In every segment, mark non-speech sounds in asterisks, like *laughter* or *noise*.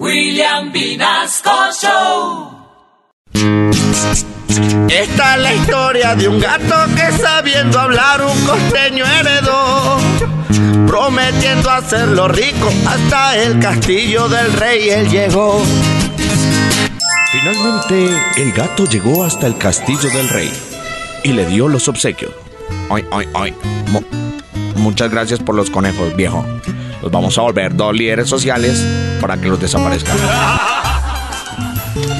William Vinasco Show. Esta es la historia de un gato que sabiendo hablar un costeño heredó, prometiendo hacerlo rico hasta el castillo del rey él llegó. Finalmente, el gato llegó hasta el castillo del rey y le dio los obsequios. Ay, ay, ay. Mu- muchas gracias por los conejos, viejo. Los vamos a volver dos líderes sociales para que los desaparezcan.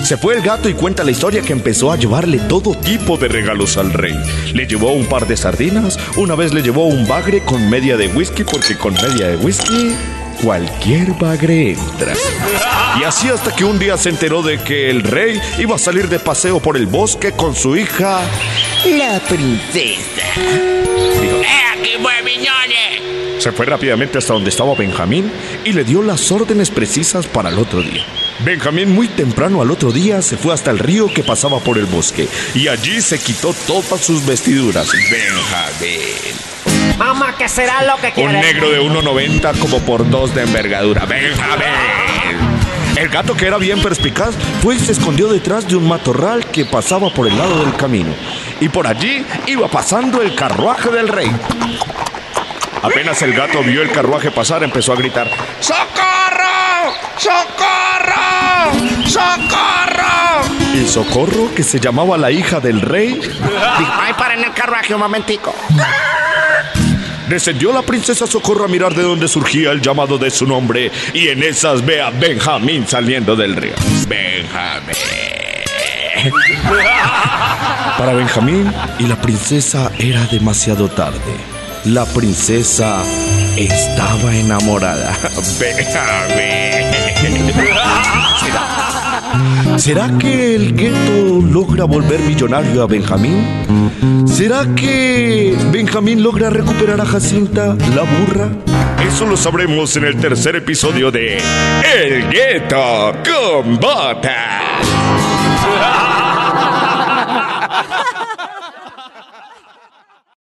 Se fue el gato y cuenta la historia que empezó a llevarle todo tipo de regalos al rey. Le llevó un par de sardinas, una vez le llevó un bagre con media de whisky porque con media de whisky cualquier bagre entra. Y así hasta que un día se enteró de que el rey iba a salir de paseo por el bosque con su hija, la princesa. Se fue rápidamente hasta donde estaba Benjamín y le dio las órdenes precisas para el otro día. Benjamín muy temprano al otro día se fue hasta el río que pasaba por el bosque y allí se quitó todas sus vestiduras. Benjamín. Mamá, ¿qué será lo que Un negro de 1,90 como por dos de envergadura. Benjamín. El gato que era bien perspicaz fue y se escondió detrás de un matorral que pasaba por el lado del camino. Y por allí iba pasando el carruaje del rey. Apenas el gato vio el carruaje pasar, empezó a gritar: ¡Socorro! ¡Socorro! ¡Socorro! Y Socorro, que se llamaba la hija del rey, Dijo, ay, paren el carruaje un momentico. Descendió la princesa Socorro a mirar de dónde surgía el llamado de su nombre y en esas ve a Benjamín saliendo del río. Benjamín. *laughs* Para Benjamín y la princesa era demasiado tarde. La princesa estaba enamorada. *laughs* Benjamín. ¿Será, ¿Será que el gueto logra volver millonario a Benjamín? ¿Será que Benjamín logra recuperar a Jacinta, la burra? Eso lo sabremos en el tercer episodio de El Gueto con Botas. *laughs*